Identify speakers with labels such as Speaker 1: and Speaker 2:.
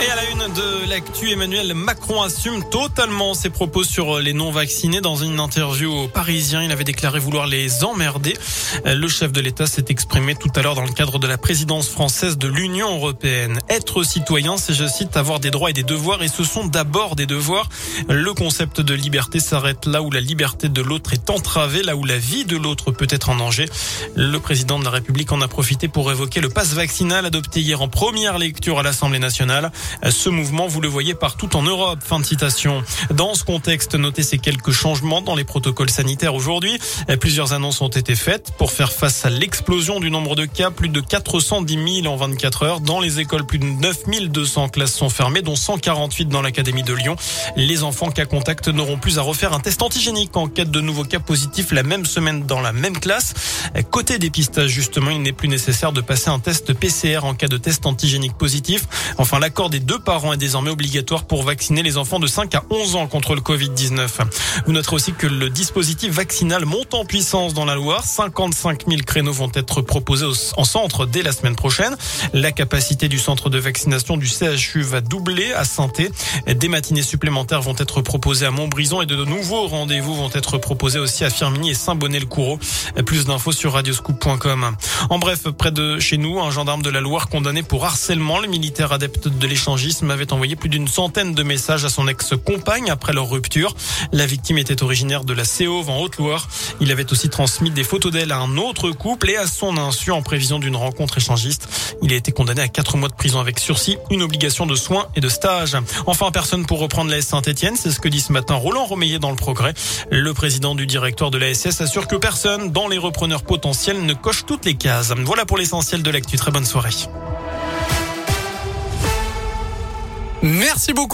Speaker 1: Et à la une de l'actu, Emmanuel Macron assume totalement ses propos sur les non-vaccinés. Dans une interview aux Parisiens, il avait déclaré vouloir les emmerder. Le chef de l'État s'est exprimé tout à l'heure dans le cadre de la présidence française de l'Union européenne. Être citoyen, c'est, je cite, avoir des droits et des devoirs, et ce sont d'abord des devoirs. Le concept de liberté s'arrête là où la liberté de l'autre est entravée, là où la vie de l'autre peut être en danger. Le président de la République en a profité pour évoquer le passe vaccinal adopté hier en première lecture à l'Assemblée nationale. Ce mouvement, vous le voyez partout en Europe. Fin de citation. Dans ce contexte, notez ces quelques changements dans les protocoles sanitaires aujourd'hui. Plusieurs annonces ont été faites pour faire face à l'explosion du nombre de cas. Plus de 410 000 en 24 heures. Dans les écoles, plus de 9200 classes sont fermées, dont 148 dans l'Académie de Lyon. Les enfants cas contact n'auront plus à refaire un test antigénique en cas de nouveaux cas positifs la même semaine dans la même classe. Côté dépistage, justement, il n'est plus nécessaire de passer un test PCR en cas de test antigénique positif. Enfin, l'accord des deux parents est désormais obligatoire pour vacciner les enfants de 5 à 11 ans contre le Covid-19. Vous noterez aussi que le dispositif vaccinal monte en puissance dans la Loire. 55 000 créneaux vont être proposés en centre dès la semaine prochaine. La capacité du centre de vaccination du CHU va doubler à saint Des matinées supplémentaires vont être proposées à Montbrison et de nouveaux rendez-vous vont être proposés aussi à Firminy et Saint-Bonnet-le-Coureau. Plus d'infos sur radioscoop.com. En bref, près de chez nous, un gendarme de la Loire condamné pour harcèlement, le militaire adepte de l'échange avait envoyé plus d'une centaine de messages à son ex-compagne après leur rupture. La victime était originaire de la Séauve en Haute-Loire. Il avait aussi transmis des photos d'elle à un autre couple et à son insu en prévision d'une rencontre échangiste. Il a été condamné à quatre mois de prison avec sursis, une obligation de soins et de stage. Enfin, personne pour reprendre la Saint-Etienne, c'est ce que dit ce matin Roland Romeillet dans le Progrès. Le président du directoire de la SS assure que personne dans les repreneurs potentiels ne coche toutes les cases. Voilà pour l'essentiel de l'actu. Très bonne soirée.
Speaker 2: Merci beaucoup.